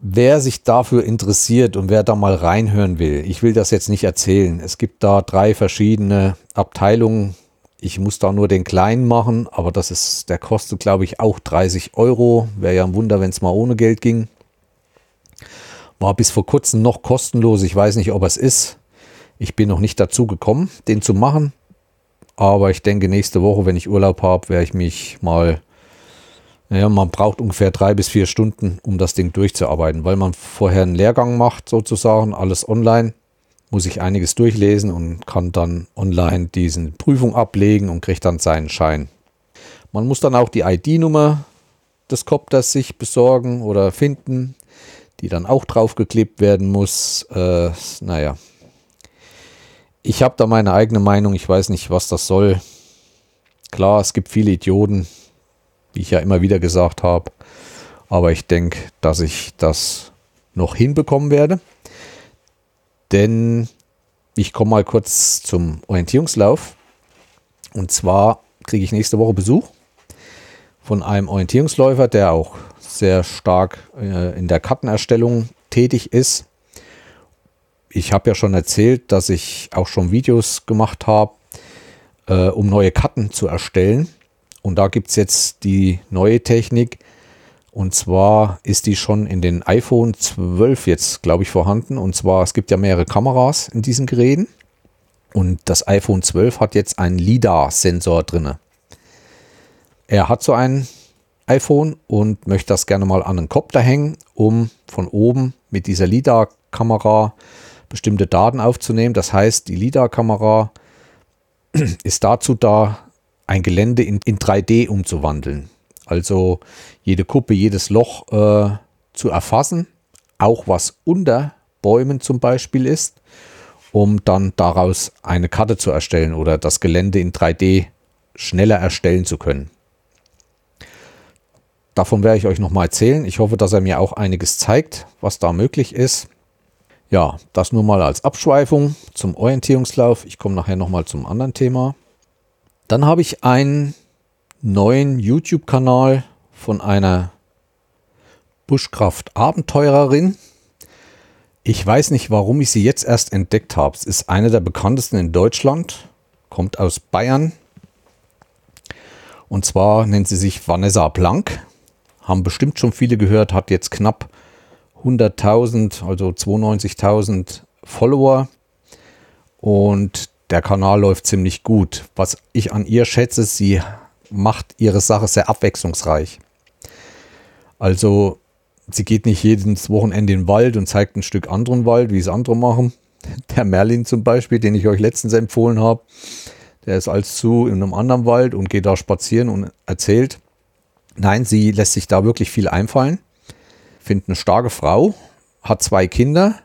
Wer sich dafür interessiert und wer da mal reinhören will, ich will das jetzt nicht erzählen. Es gibt da drei verschiedene Abteilungen. Ich muss da nur den kleinen machen, aber das ist, der kostet, glaube ich, auch 30 Euro. Wäre ja ein Wunder, wenn es mal ohne Geld ging. War bis vor kurzem noch kostenlos. Ich weiß nicht, ob es ist. Ich bin noch nicht dazu gekommen, den zu machen. Aber ich denke, nächste Woche, wenn ich Urlaub habe, werde ich mich mal ja, man braucht ungefähr drei bis vier Stunden, um das Ding durchzuarbeiten, weil man vorher einen Lehrgang macht, sozusagen, alles online, muss ich einiges durchlesen und kann dann online diesen Prüfung ablegen und kriegt dann seinen Schein. Man muss dann auch die ID-Nummer des Copters sich besorgen oder finden, die dann auch draufgeklebt werden muss. Äh, naja, ich habe da meine eigene Meinung, ich weiß nicht, was das soll. Klar, es gibt viele Idioten, wie ich ja immer wieder gesagt habe. Aber ich denke, dass ich das noch hinbekommen werde. Denn ich komme mal kurz zum Orientierungslauf. Und zwar kriege ich nächste Woche Besuch von einem Orientierungsläufer, der auch sehr stark äh, in der Kartenerstellung tätig ist. Ich habe ja schon erzählt, dass ich auch schon Videos gemacht habe, äh, um neue Karten zu erstellen. Und da gibt es jetzt die neue Technik. Und zwar ist die schon in den iPhone 12 jetzt, glaube ich, vorhanden. Und zwar, es gibt ja mehrere Kameras in diesen Geräten. Und das iPhone 12 hat jetzt einen LIDAR-Sensor drin. Er hat so ein iPhone und möchte das gerne mal an einen Kopter hängen, um von oben mit dieser LIDAR-Kamera bestimmte Daten aufzunehmen. Das heißt, die LIDAR-Kamera *clears throat* ist dazu da, ein Gelände in, in 3D umzuwandeln. Also jede Kuppe, jedes Loch äh, zu erfassen, auch was unter Bäumen zum Beispiel ist, um dann daraus eine Karte zu erstellen oder das Gelände in 3D schneller erstellen zu können. Davon werde ich euch nochmal erzählen. Ich hoffe, dass er mir auch einiges zeigt, was da möglich ist. Ja, das nur mal als Abschweifung zum Orientierungslauf. Ich komme nachher nochmal zum anderen Thema. Dann habe ich einen neuen YouTube-Kanal von einer Buschkraft-Abenteurerin. Ich weiß nicht, warum ich sie jetzt erst entdeckt habe. Es ist eine der bekanntesten in Deutschland, kommt aus Bayern. Und zwar nennt sie sich Vanessa Blank. Haben bestimmt schon viele gehört, hat jetzt knapp 100.000, also 92.000 Follower. Und der Kanal läuft ziemlich gut. Was ich an ihr schätze, sie macht ihre Sache sehr abwechslungsreich. Also sie geht nicht jedes Wochenende in den Wald und zeigt ein Stück anderen Wald, wie es andere machen. *laughs* Der Merlin zum Beispiel, den ich euch letztens empfohlen habe, der ist als zu in einem anderen Wald und geht da spazieren und erzählt. Nein, sie lässt sich da wirklich viel einfallen. Findet eine starke Frau, hat zwei Kinder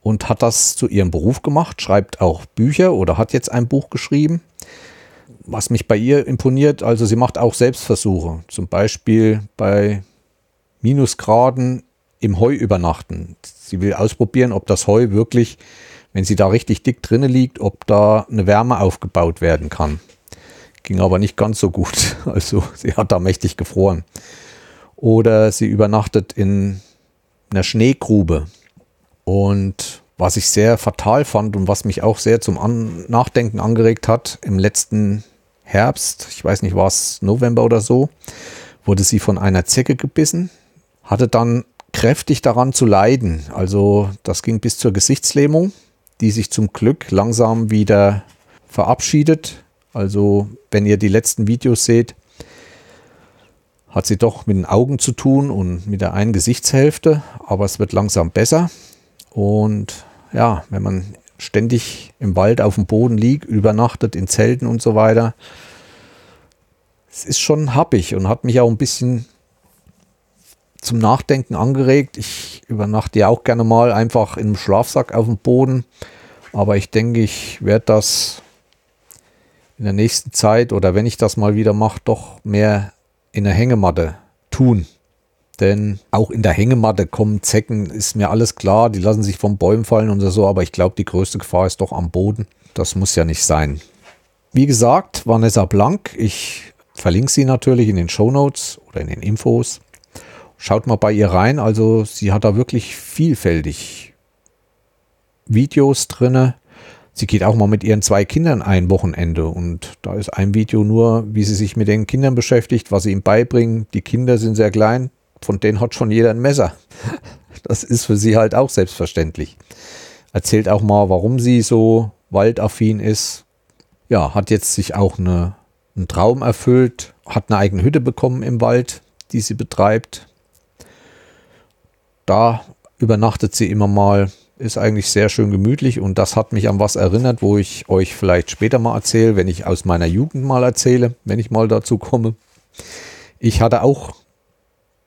und hat das zu ihrem Beruf gemacht, schreibt auch Bücher oder hat jetzt ein Buch geschrieben. Was mich bei ihr imponiert, also sie macht auch Selbstversuche, zum Beispiel bei Minusgraden im Heu übernachten. Sie will ausprobieren, ob das Heu wirklich, wenn sie da richtig dick drinne liegt, ob da eine Wärme aufgebaut werden kann. Ging aber nicht ganz so gut. *laughs* Also sie hat da mächtig gefroren. Oder sie übernachtet in einer Schneegrube. Und was ich sehr fatal fand und was mich auch sehr zum Nachdenken angeregt hat, im letzten Herbst, ich weiß nicht, war es November oder so, wurde sie von einer Zecke gebissen hatte dann kräftig daran zu leiden. Also das ging bis zur Gesichtslähmung, die sich zum Glück langsam wieder verabschiedet. Also wenn ihr die letzten Videos seht, hat sie doch mit den Augen zu tun und mit der einen Gesichtshälfte, aber es wird langsam besser. Und ja, wenn man ständig im Wald auf dem Boden liegt, übernachtet in Zelten und so weiter, es ist schon happig und hat mich auch ein bisschen zum Nachdenken angeregt. Ich übernachte ja auch gerne mal einfach im Schlafsack auf dem Boden. Aber ich denke, ich werde das in der nächsten Zeit oder wenn ich das mal wieder mache, doch mehr in der Hängematte tun. Denn auch in der Hängematte kommen Zecken, ist mir alles klar. Die lassen sich vom Bäumen fallen und so. Aber ich glaube, die größte Gefahr ist doch am Boden. Das muss ja nicht sein. Wie gesagt, Vanessa Blank. Ich verlinke sie natürlich in den Show Notes oder in den Infos. Schaut mal bei ihr rein. Also sie hat da wirklich vielfältig Videos drinne. Sie geht auch mal mit ihren zwei Kindern ein Wochenende und da ist ein Video nur, wie sie sich mit den Kindern beschäftigt, was sie ihm beibringen. Die Kinder sind sehr klein, von denen hat schon jeder ein Messer. *laughs* Das ist für sie halt auch selbstverständlich. Erzählt auch mal, warum sie so waldaffin ist. Ja, hat jetzt sich auch eine, einen Traum erfüllt, hat eine eigene Hütte bekommen im Wald, die sie betreibt da übernachtet sie immer mal. Ist eigentlich sehr schön gemütlich und das hat mich an was erinnert, wo ich euch vielleicht später mal erzähle, wenn ich aus meiner Jugend mal erzähle, wenn ich mal dazu komme. Ich hatte auch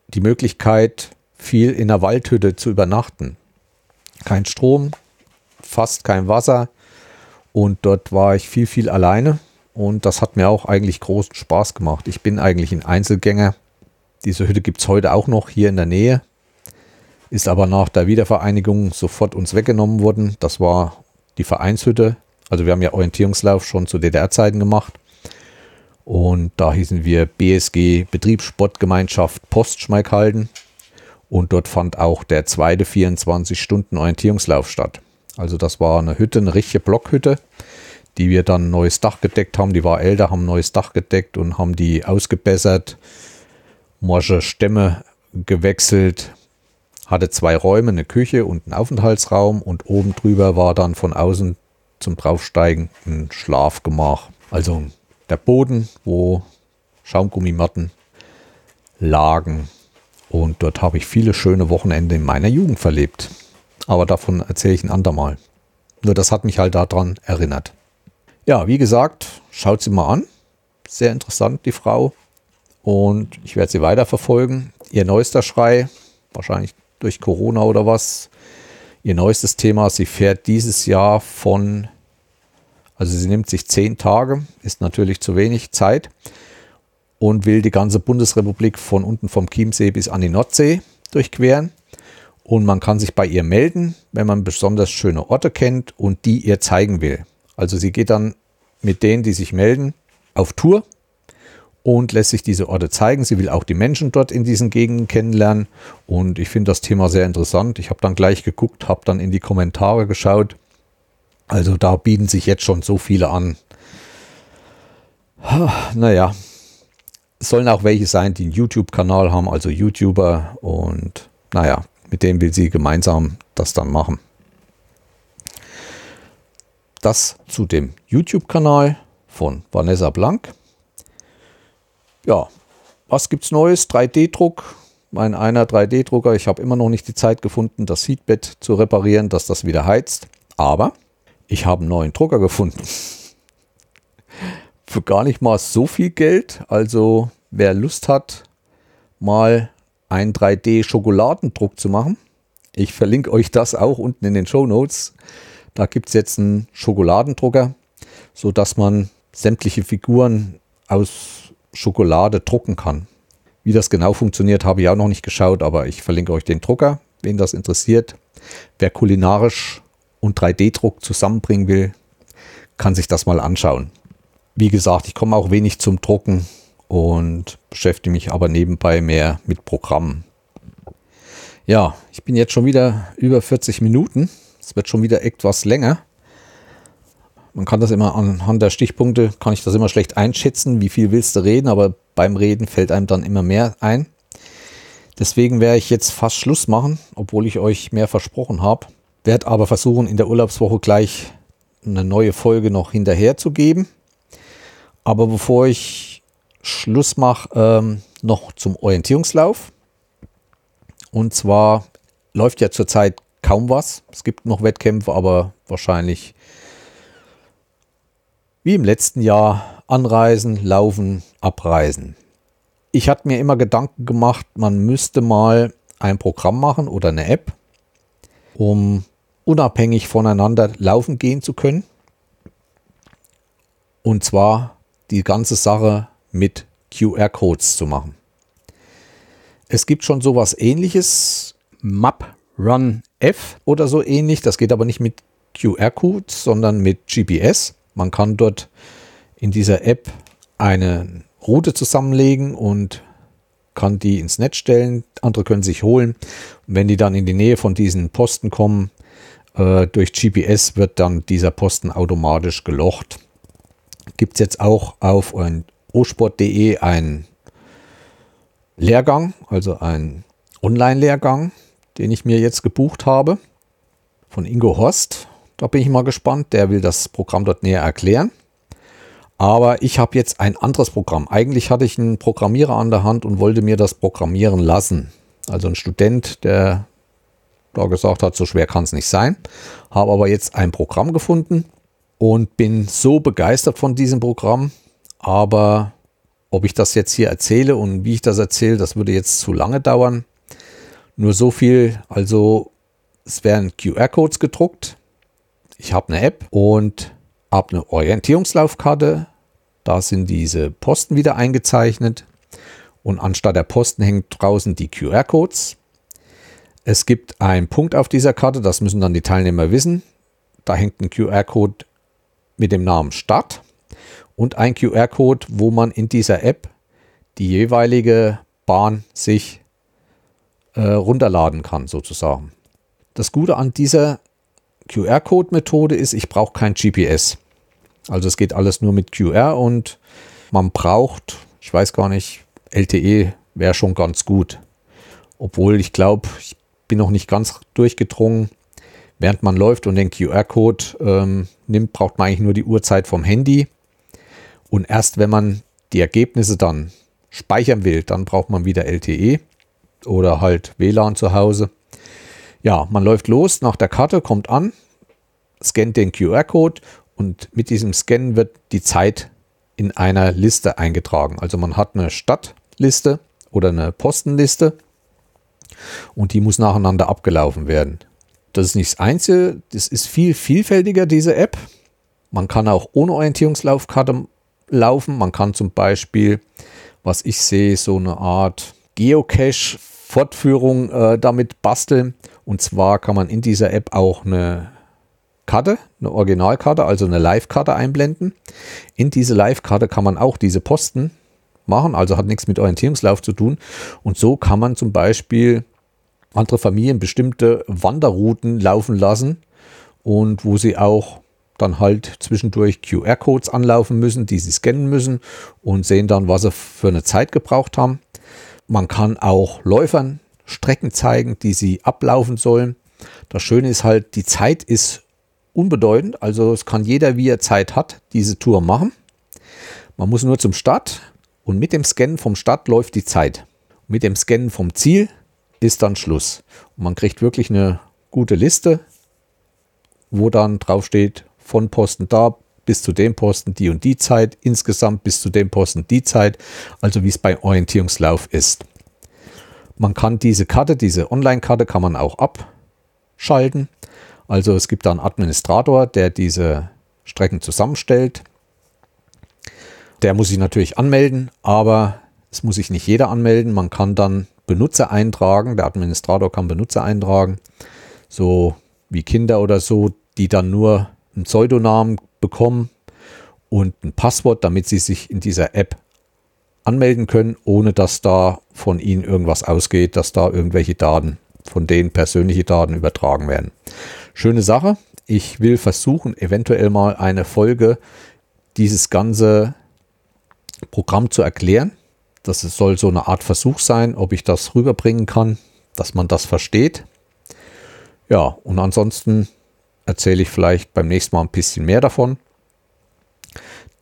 die Möglichkeit, viel in der Waldhütte zu übernachten. Kein Strom, fast kein Wasser und dort war ich viel, viel alleine und das hat mir auch eigentlich großen Spaß gemacht. Ich bin eigentlich ein Einzelgänger. Diese Hütte gibt es heute auch noch hier in der Nähe ist aber nach der Wiedervereinigung sofort uns weggenommen worden. Das war die Vereinshütte. Also wir haben ja Orientierungslauf schon zu DDR-Zeiten gemacht. Und da hießen wir BSG Betriebssportgemeinschaft Postschmeikhalden. Und dort fand auch der zweite 24-Stunden-Orientierungslauf statt. Also das war eine Hütte, eine richtige Blockhütte, die wir dann neues Dach gedeckt haben. Die war älter, haben neues Dach gedeckt und haben die ausgebessert, morsche Stämme gewechselt, hatte zwei Räume, eine Küche und einen Aufenthaltsraum und oben drüber war dann von außen zum Draufsteigen ein Schlafgemach. Also der Boden, wo Schaumgummimatten lagen. Und dort habe ich viele schöne Wochenende in meiner Jugend verlebt. Aber davon erzähle ich ein andermal. Nur das hat mich halt daran erinnert. Ja, wie gesagt, schaut sie mal an. Sehr interessant, die Frau. Und ich werde sie weiterverfolgen. Ihr neuester Schrei, wahrscheinlich durch Corona oder was. Ihr neuestes Thema, sie fährt dieses Jahr von, also sie nimmt sich zehn Tage, ist natürlich zu wenig Zeit und will die ganze Bundesrepublik von unten vom Chiemsee bis an die Nordsee durchqueren. Und man kann sich bei ihr melden, wenn man besonders schöne Orte kennt und die ihr zeigen will. Also sie geht dann mit denen, die sich melden, auf Tour und lässt sich diese Orte zeigen. Sie will auch die Menschen dort in diesen Gegenden kennenlernen und ich finde das Thema sehr interessant. Ich habe dann gleich geguckt, habe dann in die Kommentare geschaut. Also da bieten sich jetzt schon so viele an. Naja, sollen auch welche sein, die einen YouTube-Kanal haben, also YouTuber und naja, mit denen will sie gemeinsam das dann machen. Das zu dem YouTube-Kanal von Vanessa Blank. Ja, was gibt's Neues? 3D-Druck. Mein einer 3D-Drucker. Ich habe immer noch nicht die Zeit gefunden, das Seatbed zu reparieren, dass das wieder heizt. Aber ich habe einen neuen Drucker gefunden. Für gar nicht mal so viel Geld. Also wer Lust hat, mal einen 3D-Schokoladendruck zu machen. Ich verlinke euch das auch unten in den Show Notes. Da gibt es jetzt einen Schokoladendrucker, sodass man sämtliche Figuren aus Schokolade drucken kann. Wie das genau funktioniert, habe ich auch noch nicht geschaut, aber ich verlinke euch den Drucker, wen das interessiert. Wer kulinarisch und 3D-Druck zusammenbringen will, kann sich das mal anschauen. Wie gesagt, ich komme auch wenig zum Drucken und beschäftige mich aber nebenbei mehr mit Programmen. Ja, ich bin jetzt schon wieder über 40 Minuten. Es wird schon wieder etwas länger. Man kann das immer anhand der Stichpunkte, kann ich das immer schlecht einschätzen, wie viel willst du reden, aber beim Reden fällt einem dann immer mehr ein. Deswegen werde ich jetzt fast Schluss machen, obwohl ich euch mehr versprochen habe. Werde aber versuchen, in der Urlaubswoche gleich eine neue Folge noch hinterher zu geben. Aber bevor ich Schluss mache, ähm, noch zum Orientierungslauf. Und zwar läuft ja zurzeit kaum was. Es gibt noch Wettkämpfe, aber wahrscheinlich wie im letzten Jahr anreisen, laufen, abreisen. Ich hatte mir immer Gedanken gemacht, man müsste mal ein Programm machen oder eine App, um unabhängig voneinander laufen gehen zu können. Und zwar die ganze Sache mit QR-Codes zu machen. Es gibt schon sowas ähnliches, Map Run F oder so ähnlich. Das geht aber nicht mit QR-Codes, sondern mit GPS. Man kann dort in dieser App eine Route zusammenlegen und kann die ins Netz stellen. Andere können sich holen. Und wenn die dann in die Nähe von diesen Posten kommen, äh, durch GPS wird dann dieser Posten automatisch gelocht. Gibt es jetzt auch auf osport.de einen Lehrgang, also einen Online-Lehrgang, den ich mir jetzt gebucht habe, von Ingo Horst. Da bin ich mal gespannt. Der will das Programm dort näher erklären. Aber ich habe jetzt ein anderes Programm. Eigentlich hatte ich einen Programmierer an der Hand und wollte mir das programmieren lassen. Also ein Student, der da gesagt hat, so schwer kann es nicht sein. Habe aber jetzt ein Programm gefunden und bin so begeistert von diesem Programm, aber ob ich das jetzt hier erzähle und wie ich das erzähle, das würde jetzt zu lange dauern. Nur so viel, also es werden QR-Codes gedruckt. Ich habe eine App und habe eine Orientierungslaufkarte. Da sind diese Posten wieder eingezeichnet. Und anstatt der Posten hängen draußen die QR-Codes. Es gibt einen Punkt auf dieser Karte, das müssen dann die Teilnehmer wissen. Da hängt ein QR-Code mit dem Namen Start und ein QR-Code, wo man in dieser App die jeweilige Bahn sich äh, runterladen kann, sozusagen. Das Gute an dieser QR-Code-Methode ist, ich brauche kein GPS. Also es geht alles nur mit QR und man braucht, ich weiß gar nicht, LTE wäre schon ganz gut. Obwohl ich glaube, ich bin noch nicht ganz durchgedrungen. Während man läuft und den QR-Code ähm, nimmt, braucht man eigentlich nur die Uhrzeit vom Handy. Und erst wenn man die Ergebnisse dann speichern will, dann braucht man wieder LTE oder halt WLAN zu Hause. Ja, man läuft los nach der Karte, kommt an, scannt den QR-Code und mit diesem Scan wird die Zeit in einer Liste eingetragen. Also man hat eine Stadtliste oder eine Postenliste und die muss nacheinander abgelaufen werden. Das ist nicht das Einzige, das ist viel vielfältiger, diese App. Man kann auch ohne Orientierungslaufkarte laufen. Man kann zum Beispiel, was ich sehe, so eine Art Geocache-Fortführung äh, damit basteln. Und zwar kann man in dieser App auch eine Karte, eine Originalkarte, also eine Live-Karte einblenden. In diese Live-Karte kann man auch diese Posten machen, also hat nichts mit Orientierungslauf zu tun. Und so kann man zum Beispiel andere Familien bestimmte Wanderrouten laufen lassen und wo sie auch dann halt zwischendurch QR-Codes anlaufen müssen, die sie scannen müssen und sehen dann, was sie für eine Zeit gebraucht haben. Man kann auch Läufern Strecken zeigen, die sie ablaufen sollen. Das Schöne ist halt, die Zeit ist unbedeutend, also es kann jeder, wie er Zeit hat, diese Tour machen. Man muss nur zum Start und mit dem Scannen vom Start läuft die Zeit. Mit dem Scannen vom Ziel ist dann Schluss. Und man kriegt wirklich eine gute Liste, wo dann drauf steht, von Posten da bis zu dem Posten die und die Zeit, insgesamt bis zu dem Posten die Zeit, also wie es bei Orientierungslauf ist. Man kann diese Karte, diese Online-Karte kann man auch abschalten. Also es gibt da einen Administrator, der diese Strecken zusammenstellt. Der muss sich natürlich anmelden, aber es muss sich nicht jeder anmelden. Man kann dann Benutzer eintragen. Der Administrator kann Benutzer eintragen. So wie Kinder oder so, die dann nur einen Pseudonamen bekommen und ein Passwort, damit sie sich in dieser App anmelden können, ohne dass da von ihnen irgendwas ausgeht, dass da irgendwelche Daten, von denen persönliche Daten übertragen werden. Schöne Sache. Ich will versuchen, eventuell mal eine Folge dieses ganze Programm zu erklären. Das soll so eine Art Versuch sein, ob ich das rüberbringen kann, dass man das versteht. Ja, und ansonsten erzähle ich vielleicht beim nächsten Mal ein bisschen mehr davon.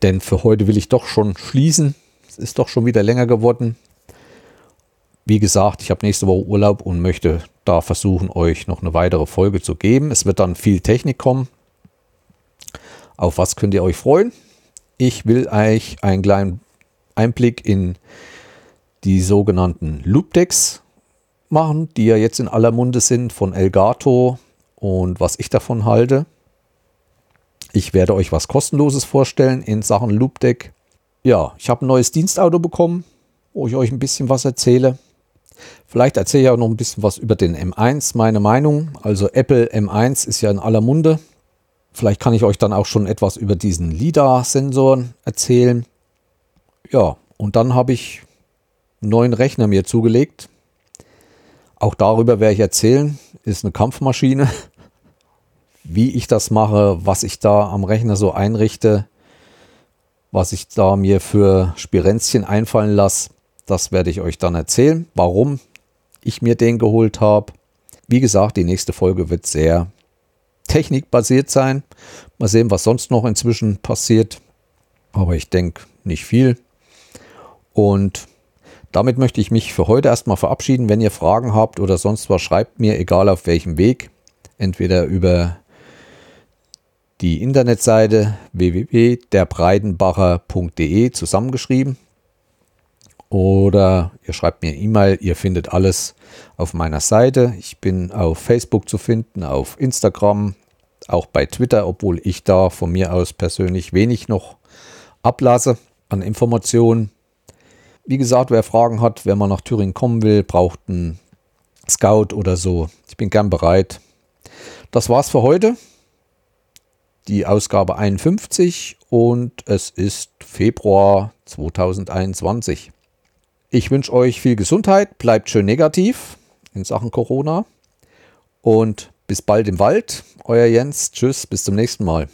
Denn für heute will ich doch schon schließen. Es ist doch schon wieder länger geworden. Wie gesagt, ich habe nächste Woche Urlaub und möchte da versuchen, euch noch eine weitere Folge zu geben. Es wird dann viel Technik kommen. Auf was könnt ihr euch freuen? Ich will euch einen kleinen Einblick in die sogenannten Loopdecks machen, die ja jetzt in aller Munde sind von Elgato und was ich davon halte. Ich werde euch was kostenloses vorstellen in Sachen Loopdeck. Ja, ich habe ein neues Dienstauto bekommen, wo ich euch ein bisschen was erzähle. Vielleicht erzähle ich auch noch ein bisschen was über den M1, meine Meinung. Also Apple M1 ist ja in aller Munde. Vielleicht kann ich euch dann auch schon etwas über diesen LIDAR-Sensor erzählen. Ja, und dann habe ich neuen Rechner mir zugelegt. Auch darüber werde ich erzählen. Ist eine Kampfmaschine *laughs* wie ich das mache, was ich da am Rechner so einrichte, was ich da mir für Spirenzchen einfallen lasse, das werde ich euch dann erzählen, warum ich mir den geholt habe. Wie gesagt, die nächste Folge wird sehr technikbasiert sein. Mal sehen, was sonst noch inzwischen passiert. Aber ich denke nicht viel. Und damit möchte ich mich für heute erstmal verabschieden. Wenn ihr Fragen habt oder sonst was, schreibt mir, egal auf welchem Weg. Entweder über die Internetseite www.derbreidenbacher.de zusammengeschrieben. Oder ihr schreibt mir E-Mail, ihr findet alles auf meiner Seite. Ich bin auf Facebook zu finden, auf Instagram, auch bei Twitter, obwohl ich da von mir aus persönlich wenig noch ablasse an Informationen. Wie gesagt, wer Fragen hat, wer mal nach Thüringen kommen will, braucht einen Scout oder so. Ich bin gern bereit. Das war's für heute die Ausgabe 51 und es ist Februar 2021. Ich wünsche euch viel Gesundheit, bleibt schön negativ in Sachen Corona und bis bald im Wald. Euer Jens, tschüss, bis zum nächsten Mal.